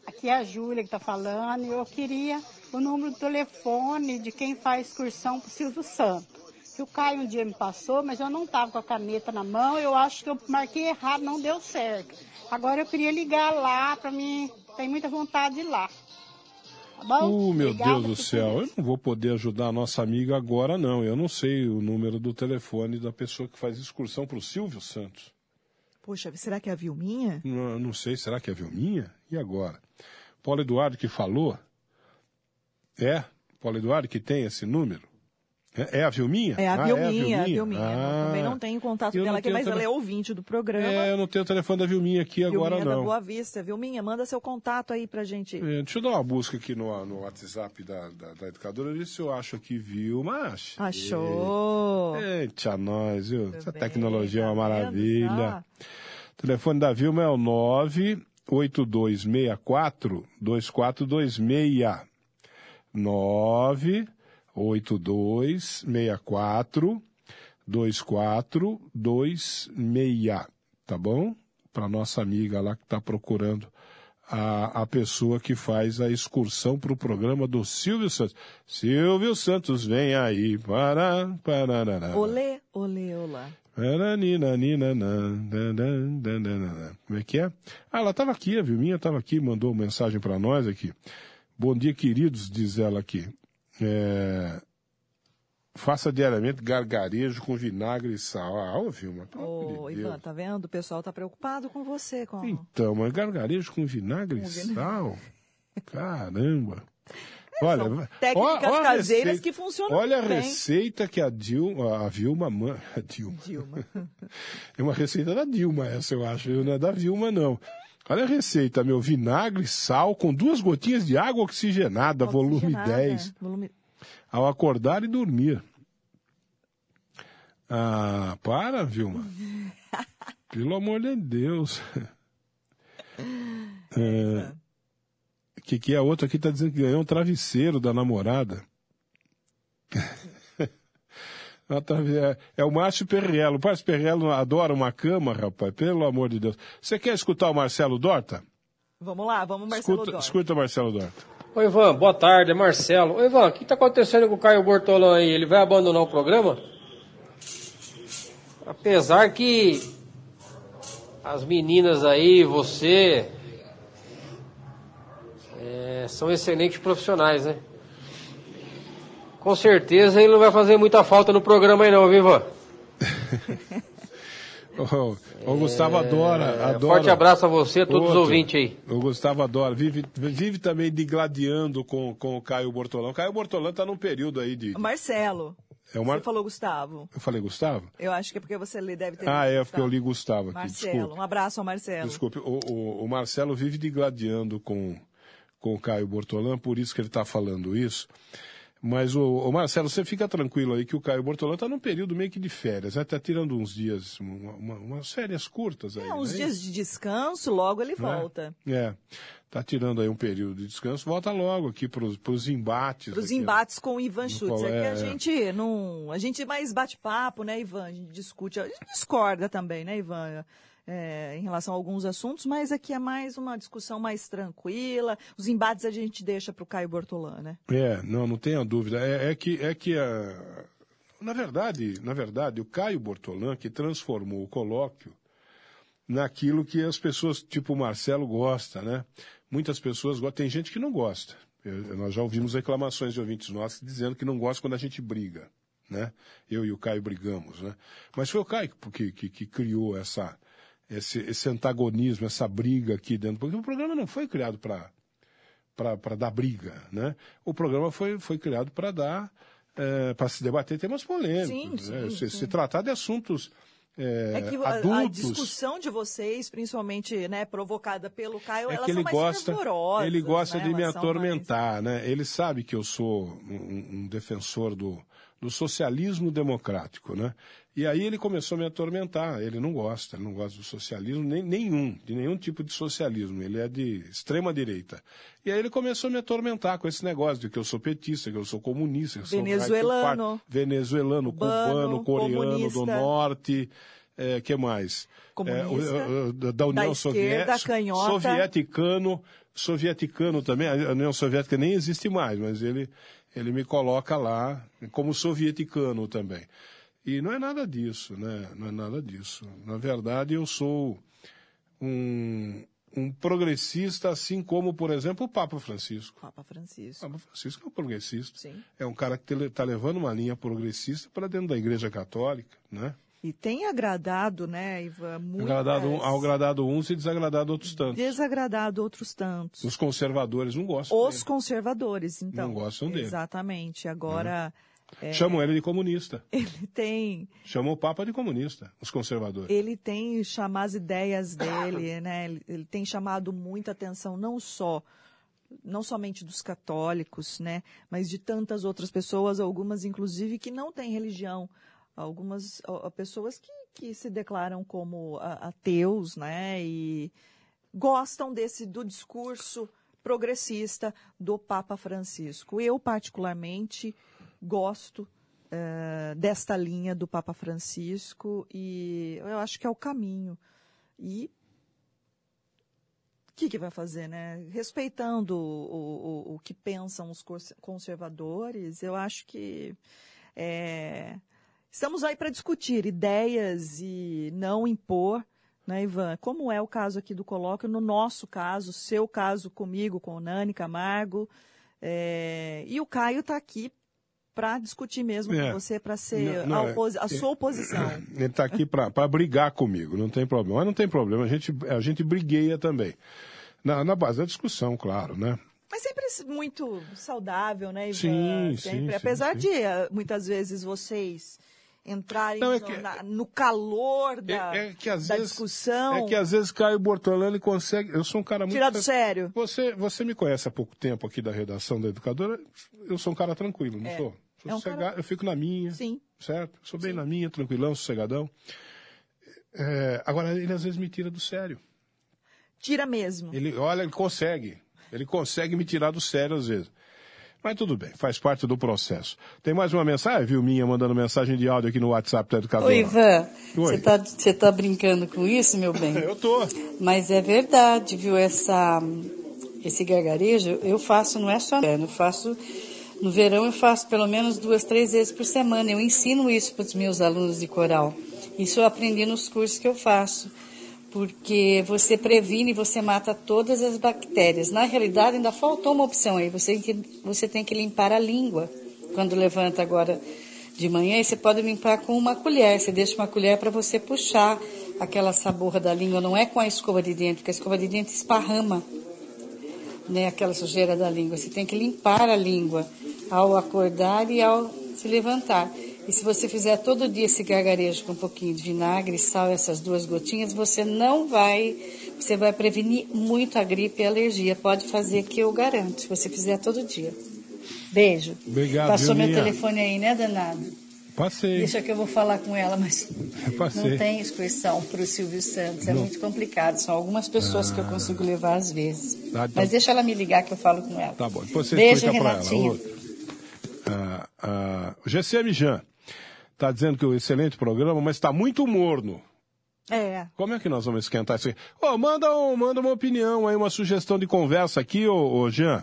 aqui é a Júlia que está falando eu queria o número do telefone de quem faz excursão para o Silvio Santos. Que o Caio um dia me passou, mas eu não estava com a caneta na mão, eu acho que eu marquei errado, não deu certo. Agora eu queria ligar lá para mim, tem muita vontade de ir lá. Tá bom? Oh, meu Obrigada Deus do céu, eu não vou poder ajudar a nossa amiga agora, não. Eu não sei o número do telefone da pessoa que faz excursão para o Silvio Santos. Poxa, será que é a Vilminha? Não, não sei, será que é a Vilminha? E agora? Paulo Eduardo que falou? É? Paulo Eduardo que tem esse número? É, é a Vilminha? É a Ah, Vilminha, a Vilminha. Ah, Também não tenho contato dela aqui, mas ela tele- é ouvinte do programa. É, eu não tenho o telefone da Vilminha aqui agora, Vilminha da não. Boa Vista. Vilminha, manda seu contato aí pra gente. É, deixa eu dar uma busca aqui no, no WhatsApp da, da, da educadora, ver se eu acho aqui Vilma. Achei. Achou. Eita, nós, viu? Muito Essa bem, tecnologia é uma maravilha. O telefone da Vilma é o 98264 2426. 98264 2426. Tá bom? Para nossa amiga lá que está procurando a, a pessoa que faz a excursão para o programa do Silvio Santos. Silvio Santos, vem aí. Para, para, Olê, olê, olá. como é que é? Ah, ela estava aqui, a Vilminha estava aqui, mandou uma mensagem para nós aqui. Bom dia, queridos, diz ela aqui. É, Faça diariamente gargarejo com vinagre e sal. Ah, ô Vilma, pelo amor Ô, de Ivan, Deus. tá vendo? O pessoal tá preocupado com você. Com... Então, mas gargarejo com vinagre Com e vinagre. sal? Caramba. Olha, são ó- técnicas ó a caseiras receita- que funcionam Olha a bem. receita que a Dilma, a Vilma, man- a Dilma. Dilma. É uma receita da Dilma essa, eu acho, não é da Vilma, não. Olha a receita, meu, vinagre, sal, com duas gotinhas de água oxigenada, volume Oxigenada, 10, Volume... ao acordar e dormir. Ah, para, Vilma. Pelo amor de Deus. É, que que é a outra aqui tá dizendo que ganhou um travesseiro da namorada. É, é o Márcio Perrello. O Márcio Perrello adora uma cama, rapaz, pelo amor de Deus. Você quer escutar o Marcelo Dorta? Vamos lá, vamos, Marcelo Escuta, Dorta. escuta o Marcelo Dorta. Oi, Ivan, boa tarde, é Marcelo. Oi, Ivan, o que está acontecendo com o Caio Bortolão aí? Ele vai abandonar o programa? Apesar que as meninas aí, você, é, são excelentes profissionais, né? Com certeza ele não vai fazer muita falta no programa aí não, viu, Ivan? O, o Gustavo adora, É, adora. Forte abraço a você, a todos os Outro. ouvintes aí. O Gustavo adora. Vive, vive também digladiando com, com o Caio Bortolão. O Caio Bortolão está num período aí de. Marcelo. É uma... Você falou Gustavo. Eu falei Gustavo? Eu acho que é porque você lê- deve ter Ah, é porque eu Gustavo. li Gustavo aqui. Marcelo, Desculpe. um abraço ao Marcelo. Desculpe. O, o, o Marcelo vive digladiando com, com o Caio Bortolão, por isso que ele está falando isso. Mas, o, o Marcelo, você fica tranquilo aí que o Caio Bortolão está num período meio que de férias, né? Tá tirando uns dias, uma- uma- umas férias curtas aí. É, uns né? dias de descanso, logo ele volta. É. Tá tirando aí um período de descanso, volta logo aqui para os embates. Para os aqui, embates com o Ivan Schutz. É que é, a gente não. A gente mais bate papo, né, Ivan? A gente discute, a gente discorda também, né, Ivan? É, em relação a alguns assuntos, mas aqui é mais uma discussão mais tranquila. Os embates a gente deixa para o Caio Bortolã, né? É, não, não tenha dúvida. É, é que, é que a, na verdade, na verdade, o Caio Bortolã que transformou o colóquio naquilo que as pessoas, tipo o Marcelo, gosta, né? Muitas pessoas gostam, tem gente que não gosta. Eu, nós já ouvimos reclamações de ouvintes nossos dizendo que não gosta quando a gente briga, né? Eu e o Caio brigamos, né? Mas foi o Caio que, que, que criou essa, esse, esse antagonismo, essa briga aqui dentro, porque o programa não foi criado para para dar briga, né? O programa foi, foi criado para dar é, para se debater temas polêmicos, sim, né? sim, se, sim. se, tratar de assuntos é, É que a- adultos. a, discussão de vocês, principalmente, né, provocada pelo Caio, É elas que são ele mais gosta, fervorosas, ele gosta né? de me são mais- atormentar, né? Ele sabe que eu sou um, um defensor do, do socialismo democrático, né? E aí ele começou a me atormentar. Ele não gosta, ele não gosta do socialismo nem, nenhum, de nenhum tipo de socialismo. Ele é de extrema direita. E aí ele começou a me atormentar com esse negócio de que eu sou petista, que eu sou comunista, que eu sou Venezuelano. venezuelano, Cubano, coreano do comunista. norte, é, que mais? É, da- União da Soviética, canhota. sovieticano, sovieticano também. A União Soviética nem existe mais, mas ele ele me coloca lá como sovieticano também. E não é nada disso, né? Não é nada disso. Na verdade, eu sou um, um progressista, assim como, por exemplo, o Papa Francisco. Papa Francisco. Papa Francisco é um progressista. Sim. É um cara que está levando uma linha progressista para dentro da Igreja Católica, né? E tem agradado, né, Ivan, muitas... Agradado, um- ao agradado uns e desagradado outros tantos. Desagradado outros tantos. Os conservadores não gostam Os dele. conservadores, então. Não gostam dele. Exatamente. Agora, é, Chamam ele de comunista. ele tem... Chamam o Papa de comunista, os conservadores. ele tem chamado as ideias dele, né? Ele, ele tem chamado muita atenção não só não somente dos católicos, né, mas de tantas outras pessoas, algumas inclusive que não têm religião, algumas ó, pessoas que, que se declaram como ateus, né, e gostam desse do discurso progressista do Papa Francisco. Eu particularmente gosto eh, desta linha do Papa Francisco e eu acho que é o caminho. E o que, que vai fazer, né? Respeitando o, o, o que pensam os cons- conservadores, eu acho que é, estamos aí para discutir ideias e não impor, né, Ivan? Como é o caso aqui do colóquio, no nosso caso, seu caso comigo, com o Nani Camargo, é, e o Caio está aqui para discutir mesmo É. com você, para ser Não, não, a, oposi- a é- sua oposição. Ele está aqui para brigar comigo, não tem problema. Mas não tem problema, a gente, a gente brigueia também. Na, na base da discussão, claro, né? Mas sempre muito saudável, né, Ivan? Sim, sempre. sim, Apesar sim, de eh, muitas vezes vocês entrarem Não, é no, que- na- no calor da, é, é que às da vezes, discussão, É que às vezes Caio Bortolani consegue. Eu sou um cara muito. tirar do sério. Você, você me conhece há pouco tempo aqui da redação da Educadora. Eu sou um cara tranquilo, não É. sou? Sou É um cara- Eu fico na minha, Sim. certo? Sou bem na minha, tranquilão, sossegadão. É, agora, ele às vezes me tira do sério. Tira mesmo. Ele, olha, ele consegue. Ele consegue me tirar do sério às vezes. Mas tudo bem, faz parte do processo. Tem mais uma mensagem, viu, minha, mandando mensagem de áudio aqui no WhatsApp da Educadora. Oi, Ivan. Oi. Você tá, você tá brincando com isso, meu bem? Eu tô. Mas é verdade, viu? Essa, esse gargarejo eu faço, não é só eu faço no verão, eu faço pelo menos duas, três vezes por semana. Eu ensino isso para os meus alunos de coral. Isso eu aprendi nos cursos que eu faço. Porque você previne, você mata todas as bactérias. Na realidade, ainda faltou uma opção aí. Você, tem que- você tem que limpar a língua. Quando levanta agora de manhã, e você pode limpar com uma colher. Você deixa uma colher para você puxar aquela saborra da língua. Não é com a escova de dente, porque a escova de dente esparrama né, aquela sujeira da língua. Você tem que limpar a língua ao acordar e ao se levantar. E se você fizer todo dia esse gargarejo com um pouquinho de vinagre, sal, essas duas gotinhas, você não vai, você vai prevenir muito a gripe e a alergia. Pode fazer que eu garanto, se você fizer todo dia. Beijo. Obrigado, Passou meu telefone aí, né, danado? Passei. Deixa que eu vou falar com ela, mas Passei. não tem excursão para o Silvio Santos. É Não. muito complicado. São algumas pessoas que eu consigo levar às vezes. Ah, então- Mas deixa ela me ligar que eu falo com ela. Tá bom, depois você Beijo, explica para ela. Renatinha. Outra. Ah, ah, o GCM Jean está dizendo que é um excelente programa, mas está muito morno. É. Como é que nós vamos esquentar isso aqui? Ô, manda, um, manda uma opinião aí, uma sugestão de conversa aqui, ô, ô Jean.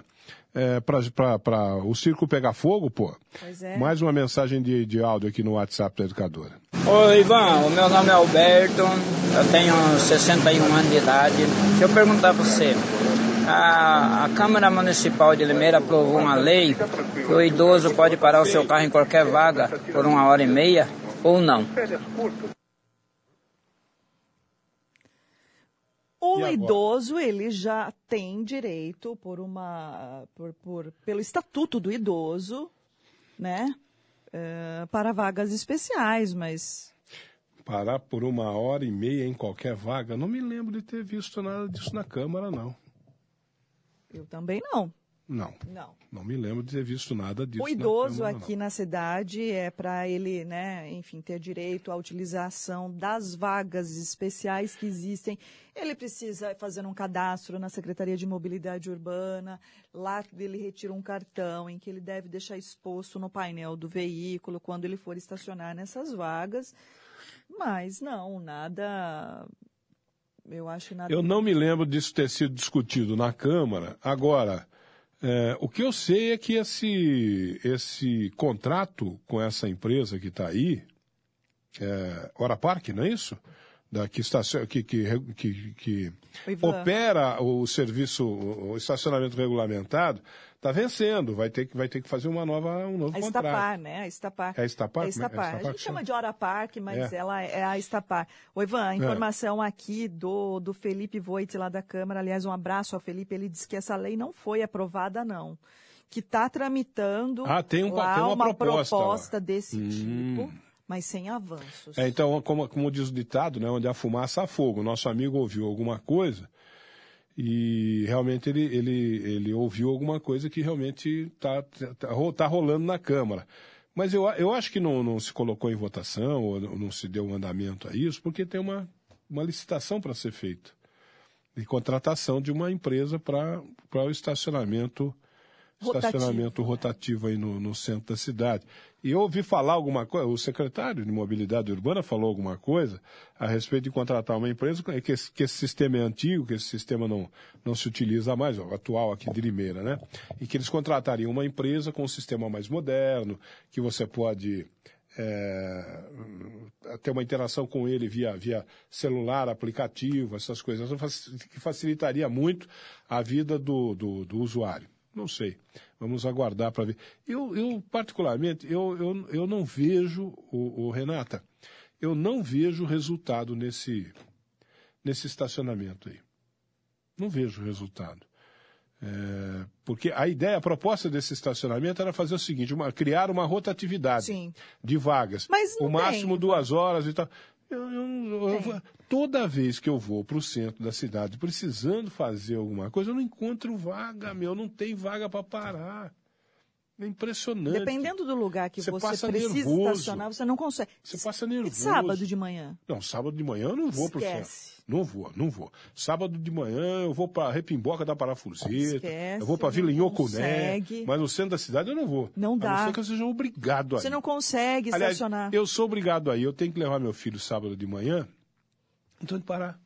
É, para o circo pegar fogo, pô. Pois é. Mais uma mensagem de, de áudio aqui no WhatsApp da educadora. Oi, Ivan, o meu nome é Alberto, eu tenho 61 anos de idade. Deixa eu perguntar pra você. A, a Câmara Municipal de Limeira aprovou uma lei que o idoso pode parar o seu carro em qualquer vaga por uma hora e meia ou não? O idoso, ele já tem direito por uma, por, por- pelo estatuto do idoso, né, eh, para vagas especiais, mas Parar por uma hora e meia em qualquer vaga? Não me lembro de ter visto nada disso na Câmara, não. Eu também não. Não. Não. Não me lembro de ter visto nada disso. O na idoso Câmara, aqui na cidade é para ele, né, enfim, ter direito à utilização das vagas especiais que existem. Ele precisa fazer um cadastro na Secretaria de Mobilidade Urbana. Lá ele retira um cartão em que ele deve deixar exposto no painel do veículo quando ele for estacionar nessas vagas. Mas não, nada. Eu acho nada. Eu não me lembro disso ter sido discutido na Câmara. Agora, é, o que eu sei é que esse, esse contrato com essa empresa que está aí, é, Hora Parque, não é isso? Da, que, que, que, que, que opera o serviço, o estacionamento regulamentado, está vencendo. Vai ter, que, vai ter que fazer uma nova, um novo A contrato. Estapar, né? A Estapar. É a Estapar? É a é- é a Estapar. A gente chama de Hora Parque, mas É. ela é a Estapar. O Ivan, a informação aqui do, do Felipe Voit, lá da Câmara, aliás, um abraço ao Felipe, ele disse que essa lei não foi aprovada, não. Que está tramitando Ah, tem um- lá tem uma proposta lá. proposta desse Hum. tipo, mas sem avanços. É, então, como, como diz o ditado, né, onde há fumaça há fogo. Nosso amigo ouviu alguma coisa e realmente ele, ele, ele ouviu alguma coisa que realmente está tá, ro- tá rolando na Câmara. Mas eu, eu acho que não, não se colocou em votação ou não não se deu um andamento a isso, porque tem uma, uma licitação para ser feita de contratação de uma empresa para o estacionamento Rotativo. estacionamento rotativo aí no, no centro da cidade. E eu ouvi falar alguma coisa, o secretário de Mobilidade Urbana falou alguma coisa a respeito de contratar uma empresa, que esse, que esse sistema é antigo, que esse sistema não, não se utiliza mais, o atual aqui de Limeira, né? E que eles contratariam uma empresa com um sistema mais moderno, que você pode é, ter uma interação com ele via, via celular, aplicativo, essas coisas, que facilitaria muito a vida do, do, do usuário. Não sei. Vamos aguardar para ver. Eu, eu particularmente, eu, eu, eu não vejo, o, o Renata, eu não vejo resultado nesse, nesse estacionamento aí. Não vejo resultado. É, porque a ideia, a proposta desse estacionamento era fazer o seguinte, uma- criar uma rotatividade Sim. de vagas. Mas o máximo tem. duas horas e tal. Eu, eu- eu toda vez que eu vou para o centro da cidade precisando fazer alguma coisa, eu não encontro vaga, meu. Não tem vaga para parar. É impressionante. Dependendo do lugar que Você você, precisa nervoso. estacionar, você não consegue. Você passa nervoso. E sábado de manhã? Não, sábado de manhã eu não vou para o Esquece. centro. Não vou, não vou. Sábado de manhã eu vou para Repimboca da Parafuseta, Esquece, eu vou para Vila Inhocuné, mas no centro da cidade eu não vou. Não A dá. não ser que eu seja obrigado a Você ir. não consegue Aliás, estacionar. eu sou obrigado aí. Eu tenho que levar meu filho sábado de manhã. Então, de parar.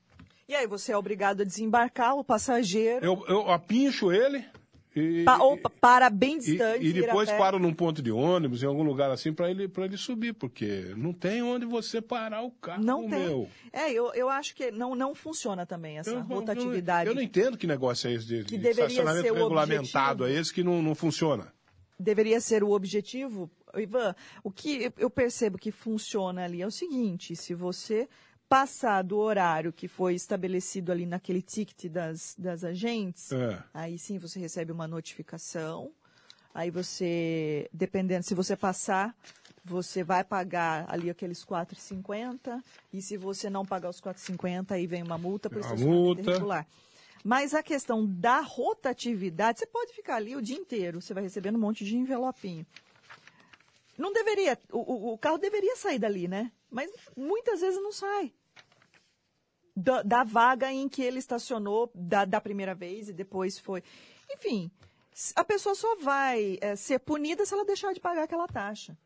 E aí você é obrigado a desembarcar o passageiro Eu, eu apincho ele e, pa- ou pa- para bem e, distante. e a depois pé. paro num ponto de ônibus, em algum lugar assim, para ele, pra ele subir, porque não tem onde você parar o carro, Não tem. meu. É, eu, eu acho que não, não funciona também essa Eu rotatividade. Eu não entendo que negócio é esse de, Que de deveria estacionamento ser o regulamentado, objetivo. é esse que não, não funciona. Deveria ser o objetivo. Ivan, o que eu- eu percebo que funciona ali é o seguinte: se você passar do horário que foi estabelecido ali naquele ticket das, das agentes, É. aí sim você recebe uma notificação. Aí você, dependendo, se você passar, você vai pagar ali aqueles 4,50. E se você não pagar os 4,50, aí vem uma multa por estacionamento irregular. Mas a questão da rotatividade, você pode ficar ali o dia inteiro, você vai recebendo um monte de envelopinho. Não deveria, o, o- o carro deveria sair dali, né? Mas muitas vezes não sai. Da, da vaga em que ele estacionou da, da primeira vez e depois foi. Enfim, a pessoa só vai eh, ser punida se ela deixar de pagar aquela taxa.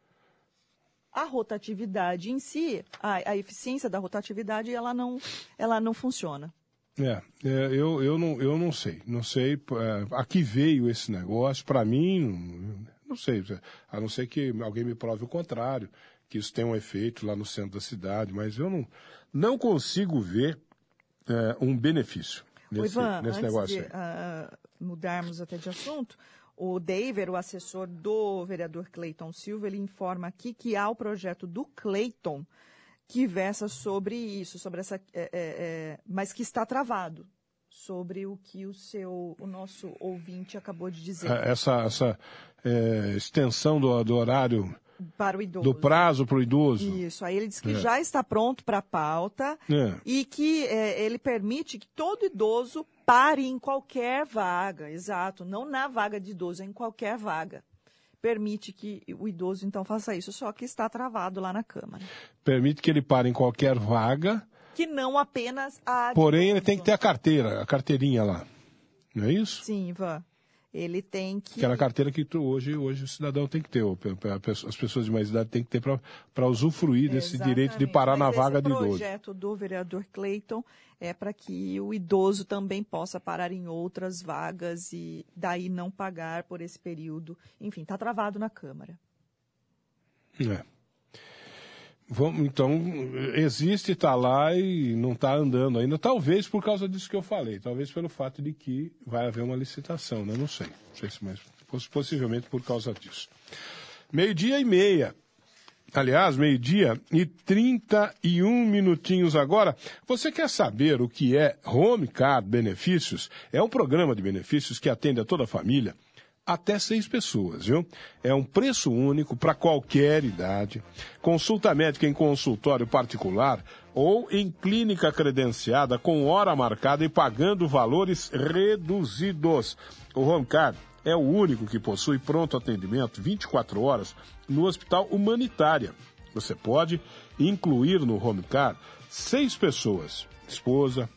A rotatividade em si, a, a eficiência da rotatividade, ela não, ela não funciona. É, é, eu, eu, não, eu não sei. Não sei é, a que veio esse negócio. Para mim, não, não sei. A não ser que alguém me prove o contrário, que isso tem um efeito lá no centro da cidade, mas eu não, não consigo ver é, um benefício nesse, Ivan, nesse antes negócio de ah, mudarmos até de assunto, o David, o assessor do vereador Cleiton Silva, ele informa aqui que há o projeto do Cleiton que versa sobre isso, sobre essa, é, é, mas que está travado sobre o que o seu, o nosso ouvinte acabou de dizer. É, Essa, essa é, extensão do, do horário, para o idoso. do prazo para o idoso. Isso, aí ele diz que É. já está pronto para a pauta É. e que é, ele permite que todo idoso pare em qualquer vaga, exato, não na vaga de idoso, é em qualquer vaga. Permite que o idoso então faça isso, só que está travado lá na Câmara. Permite que ele pare em qualquer vaga, Que não apenas a. porém ele tem que ter a carteira, a carteirinha lá. Não é isso? Sim, Ivan. Ele tem que. Aquela carteira que tu- hoje, hoje o cidadão tem que ter, o as pessoas de mais idade têm que ter para usufruir desse direito de Exatamente. parar na Mas vaga esse de idoso. projeto do vereador Cleiton é para que o idoso também possa parar em outras vagas e daí não pagar por esse período. Enfim, está travado na Câmara. É. Vamos, então, existe, está lá e não está andando ainda. Talvez por causa disso que eu falei. Talvez pelo fato de que vai haver uma licitação, né? Não sei. Não sei se mais. poss- Possivelmente por causa disso. Meio-dia e meia. Aliás, meio-dia e 31 minutinhos agora. Você quer saber o que é Home Card Benefícios? É um programa de benefícios que atende a toda a família até seis pessoas, viu? É um preço único para qualquer idade. Consulta médica em consultório particular ou em clínica credenciada com hora marcada e pagando valores reduzidos. O Home Card é o único que possui pronto atendimento 24 horas no Hospital Humanitária. Você pode incluir no Home Card seis pessoas: esposa,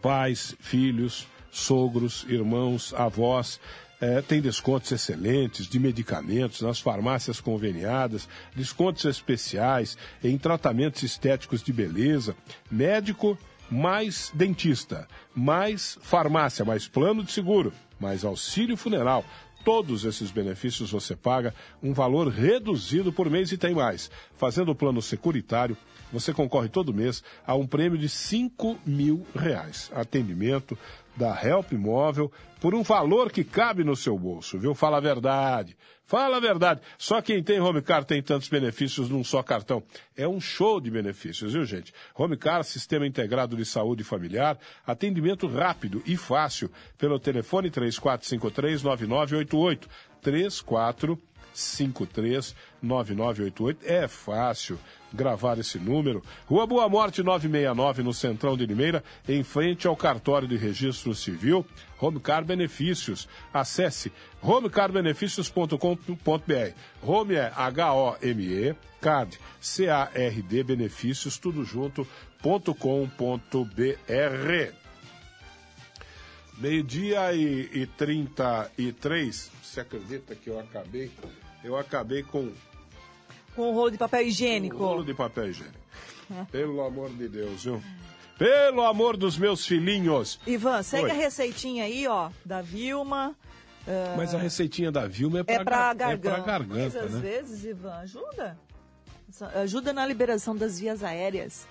pais, filhos, sogros, irmãos, avós. É, tem descontos excelentes de medicamentos nas farmácias conveniadas, descontos especiais em tratamentos estéticos de beleza, médico mais dentista, mais farmácia, mais plano de seguro, mais auxílio funeral. Todos esses benefícios você paga um valor reduzido por mês e tem mais. Fazendo o plano securitário, você concorre todo mês a um prêmio de 5 mil reais. Atendimento da Help Móvel por um valor que cabe no seu bolso, viu? Fala a verdade. Fala a verdade. Só quem tem Home Car tem tantos benefícios num só cartão. É um show de benefícios, viu, gente? Home Car, sistema integrado de saúde familiar, atendimento rápido e fácil pelo telefone 3453-9988. 34 539988. É fácil gravar esse número. Rua Boa Morte 969, no Centrão de Limeira, em frente ao cartório de registro civil. Homecar Benefícios. Acesse homecarbenefícios.com.br. Home é H-O-M-E, card, C-A-R-D, benefícios, tudo junto, ponto com ponto BR. Meio-dia e, e 33. Você acredita que eu acabei? Eu acabei com Com o rolo de papel higiênico. um rolo de papel higiênico. Pelo amor de Deus, viu? Pelo amor dos meus filhinhos. Ivan, segue Oi. a receitinha aí, ó, da Vilma. ah, Mas a receitinha da Vilma é pra, é pra gar- garganta. É pra garganta, Mas às né? vezes, Ivan, ajuda. Ajuda na liberação das vias aéreas.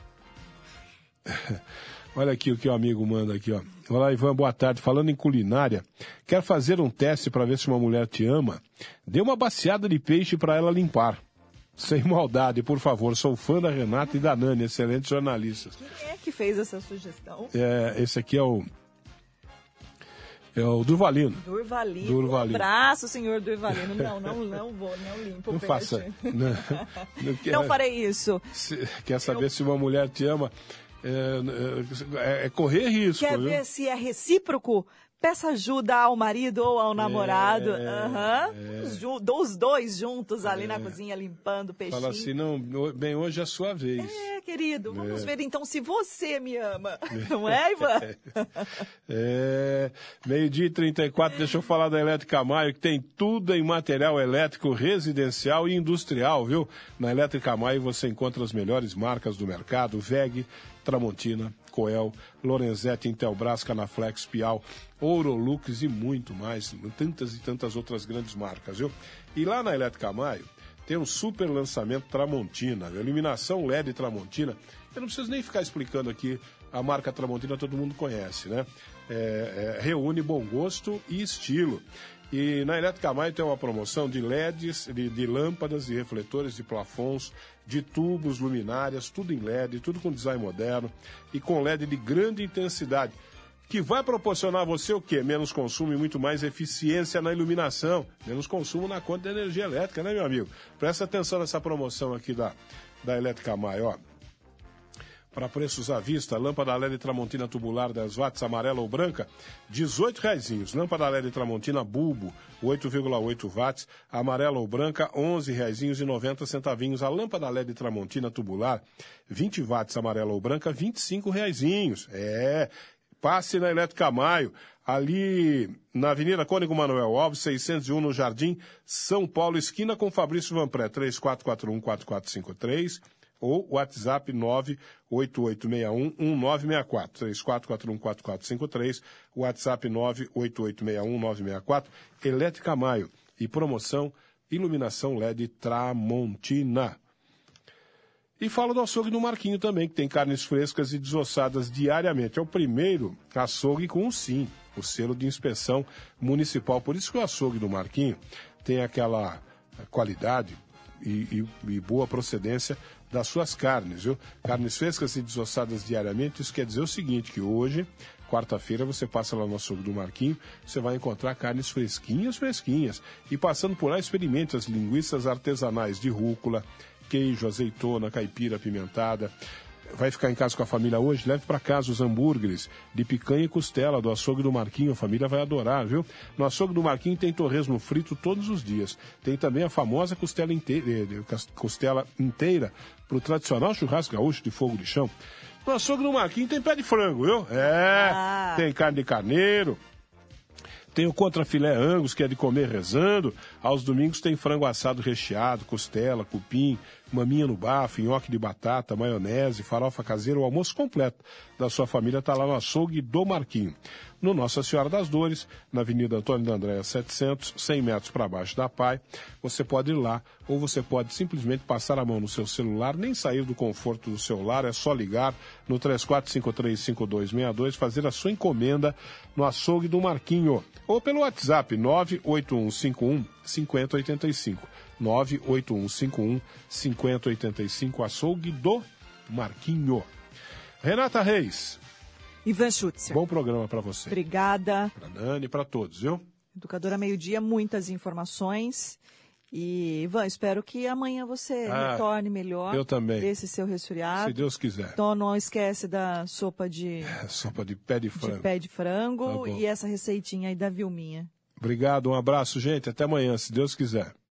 Olha aqui o que o amigo manda aqui, ó. Olá, Ivan, boa tarde. Falando em culinária, quer fazer um teste para ver se uma mulher te ama? Dê uma baciada de peixe para ela limpar. Sem maldade, por favor. Sou fã da Renata e da Nani, excelentes jornalistas. Quem é que fez essa sugestão? É, esse aqui é o. É o Durvalino. Durvalino. Durvalino. Um abraço, senhor Durvalino. Não, não, não vou, não limpo o Não peixe. faça. Não, não quer- Não farei isso. se- quer saber se uma mulher te ama? É, é- é correr risco. Quer viu? ver se é recíproco? peça ajuda ao marido ou ao namorado. É, é. Os, dois juntos ali na cozinha limpando o peixinho. Fala assim, não, bem, hoje é a sua vez. É, querido, vamos É. ver então se você me ama. Não é, Ivan? É, meio-dia e 34, deixa eu falar da Elétrica Maio, que tem tudo em material elétrico residencial e industrial, viu? Na Elétrica Maio você encontra as melhores marcas do mercado, VEG, Tramontina, Coel, Lorenzetti, Intelbras, Canaflex, Pial, Ourolux e muito mais, tantas e tantas outras grandes marcas, viu? E lá na Elétrica Maio tem um super lançamento Tramontina, iluminação LED Tramontina. Eu não preciso nem ficar explicando aqui a marca Tramontina, todo mundo conhece, né? É, é, reúne bom gosto e estilo. E na Elétrica Maio tem uma promoção de LEDs, de, de lâmpadas e refletores de plafons, de tubos, luminárias, tudo em LED, tudo com design moderno e com LED de grande intensidade que vai proporcionar a você o quê? Menos consumo e muito mais eficiência na iluminação, menos consumo na conta de energia elétrica, né, meu amigo? Presta atenção nessa promoção aqui da, da Elétrica Maio, ó. Para preços à vista, lâmpada LED Tramontina tubular 10 watts, amarela ou branca, R$ 18 reaisinhos. Lâmpada LED Tramontina bulbo, 8,8 watts, amarela ou branca, R$ 11 reaisinhos e 90 centavinhos. A lâmpada LED Tramontina tubular, 20 watts, amarela ou branca, R$ 25 reaisinhos. É, passe na Elétrica Maio, ali na Avenida Cônigo Manuel Alves, 601 no Jardim São Paulo, esquina com Fabrício Vanpré, 3441-4453 ou WhatsApp 98861-1964, 3441-4453, WhatsApp 98861-1964, Elétrica Maio e promoção Iluminação LED Tramontina. E falo do açougue do Marquinho também, que tem carnes frescas e desossadas diariamente. É o primeiro açougue com um sim, o selo de inspeção municipal. Por isso que o açougue do Marquinho tem aquela qualidade e, e- e boa procedência das suas carnes, viu? Carnes frescas e desossadas diariamente, isso quer dizer o seguinte, que hoje, quarta-feira, você passa lá no açougue do Marquinho, você vai encontrar carnes fresquinhas, fresquinhas. E passando por lá, experimente as linguiças artesanais de rúcula, queijo, azeitona, caipira apimentada. Vai ficar em casa com a família hoje? Leve para casa os hambúrgueres de picanha e costela do açougue do Marquinho. A família vai adorar, viu? No açougue do Marquinho tem torresmo frito todos os dias. Tem também a famosa costela inteira, eh, costela inteira para o tradicional churrasco gaúcho de fogo de chão. No açougue do Marquinho tem pé de frango, viu? É, Ah. tem carne de carneiro, tem o contrafilé angus, que é de comer rezando. Aos domingos tem frango assado recheado, costela, cupim, maminha no bafo, nhoque de batata, maionese, farofa caseira. O almoço completo da sua família está lá no açougue do Marquinho. No Nossa Senhora das Dores, na Avenida Antônio da Andréa 700, 100 metros para baixo da PAI. Você pode ir lá ou você pode simplesmente passar a mão no seu celular, nem sair do conforto do seu lar, é só ligar no 34535262, fazer a sua encomenda no açougue do Marquinho ou pelo WhatsApp 98151 5085. 98151 5085, açougue do Marquinho. Renata Reis, Ivan Schutzer. bom programa para você. Obrigada. Para Nani, para todos, viu? Educadora Meio Dia, muitas informações. E, Ivan, espero que amanhã você Ah, retorne melhor. eu também. Desse seu resfriado. Se Deus quiser. Então não esquece da sopa de, É, Sopa de pé de de frango. pé de frango Tá e essa receitinha aí da Vilminha. Obrigado, um abraço, gente. Até amanhã, se Deus quiser.